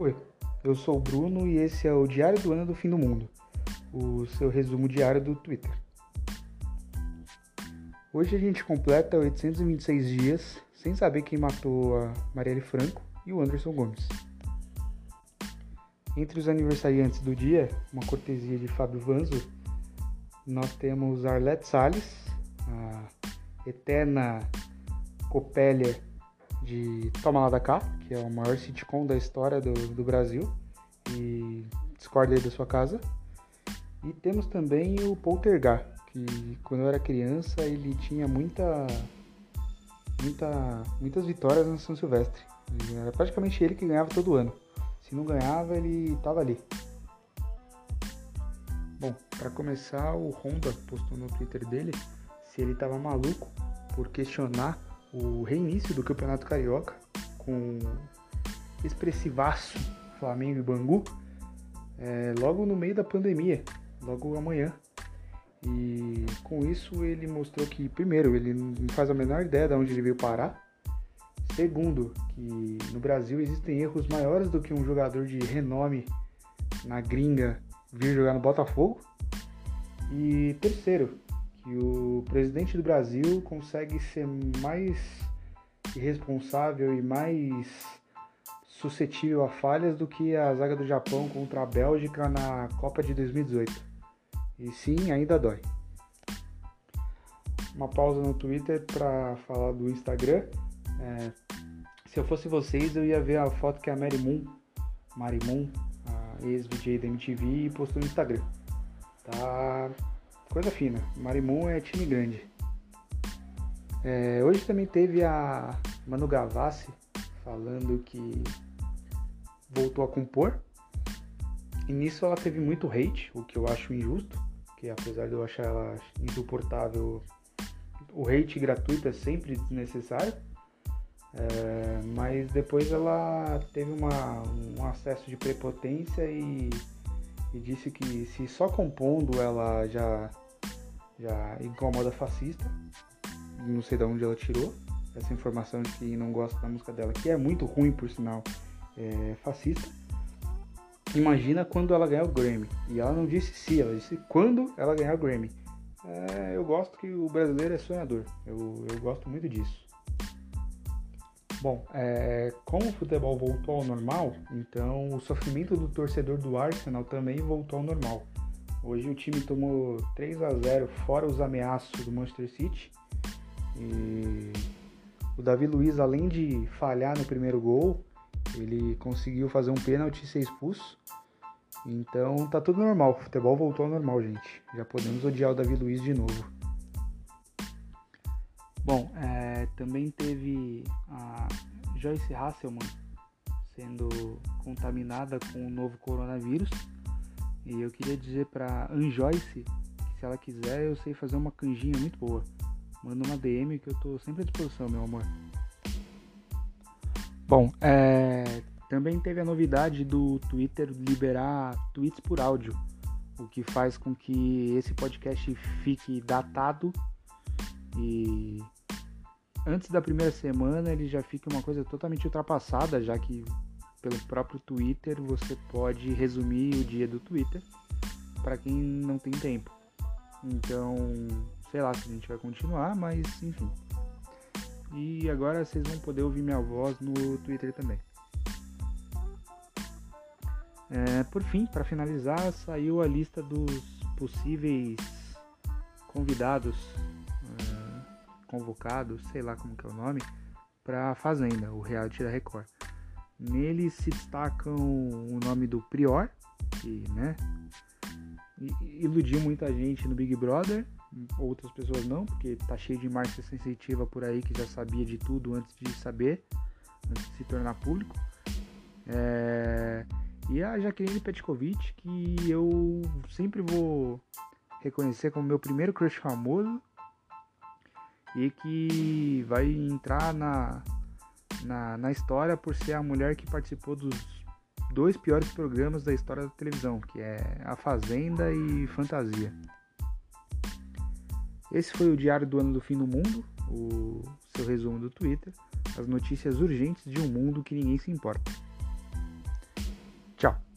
Oi, eu sou o Bruno e esse é o Diário do Ano do Fim do Mundo, o seu resumo diário do Twitter. Hoje a gente completa 826 dias sem saber quem matou a Marielle Franco e o Anderson Gomes. Entre os aniversariantes do dia, uma cortesia de Fábio Vanzo, nós temos Arlette Salles, a eterna copélia de Toma Lá da Cá, que é o maior sitcom da história do, do Brasil, e discorda aí da sua casa. E temos também o Poltergar, que quando eu era criança ele tinha muita, muita, muitas vitórias na São Silvestre. Era praticamente ele que ganhava todo ano. Se não ganhava, ele estava ali. Bom, para começar, o Honda postou no Twitter dele se ele estava maluco por questionar o reinício do Campeonato Carioca com expressivaço Flamengo e Bangu é, logo no meio da pandemia, logo amanhã. E com isso ele mostrou que, primeiro, ele não faz a menor ideia de onde ele veio parar. Segundo, que no Brasil existem erros maiores do que um jogador de renome na gringa vir jogar no Botafogo. E terceiro, que o presidente do Brasil consegue ser mais irresponsável e mais suscetível a falhas do que a zaga do Japão contra a Bélgica na Copa de 2018. E sim, ainda dói. Uma pausa no Twitter para falar do Instagram. É, se eu fosse vocês, eu ia ver a foto que a Mary Moon, Mary Moon, a ex-VJ da MTV, postou no Instagram. Tá coisa fina. Marimun é time grande. É, hoje também teve a Manu Gavassi falando que voltou a compor. E nisso ela teve muito hate, o que eu acho injusto, que apesar de eu achar ela insuportável, o hate gratuito é sempre desnecessário. É, mas depois ela teve uma, um acesso de prepotência e e disse que se só compondo ela já, já incomoda fascista. Não sei de onde ela tirou essa informação de que não gosta da música dela, que é muito ruim, por sinal, é fascista. Imagina quando ela ganhar o Grammy. E ela não disse se, ela disse quando ela ganhar o Grammy. É, eu gosto que o brasileiro é sonhador. Eu, eu gosto muito disso. Bom, é, como o futebol voltou ao normal, então o sofrimento do torcedor do Arsenal também voltou ao normal. Hoje o time tomou 3 a 0 fora os ameaços do Manchester City. E o Davi Luiz, além de falhar no primeiro gol, ele conseguiu fazer um pênalti e ser expulso. Então tá tudo normal, o futebol voltou ao normal, gente. Já podemos odiar o Davi Luiz de novo. Bom, é, também teve a Joyce Hasselman sendo contaminada com o novo coronavírus. E eu queria dizer para Anjoyce que se ela quiser eu sei fazer uma canjinha muito boa. Manda uma DM que eu tô sempre à disposição, meu amor. Bom, é, também teve a novidade do Twitter liberar tweets por áudio, o que faz com que esse podcast fique datado e antes da primeira semana ele já fica uma coisa totalmente ultrapassada, já que pelo próprio Twitter você pode resumir o dia do Twitter para quem não tem tempo. Então, sei lá se a gente vai continuar, mas enfim. E agora vocês vão poder ouvir minha voz no Twitter também. É, por fim, para finalizar, saiu a lista dos possíveis convidados convocado, sei lá como que é o nome, para a Fazenda, o reality da Record. Nele se destacam o nome do Prior, que né, iludiu muita gente no Big Brother, outras pessoas não, porque tá cheio de marca sensitiva por aí que já sabia de tudo antes de saber, antes de se tornar público. É... E a Jaqueline Petkovic, que eu sempre vou reconhecer como meu primeiro crush famoso e que vai entrar na, na, na história por ser a mulher que participou dos dois piores programas da história da televisão, que é A Fazenda e Fantasia. Esse foi o Diário do Ano do Fim do Mundo, o seu resumo do Twitter, as notícias urgentes de um mundo que ninguém se importa. Tchau!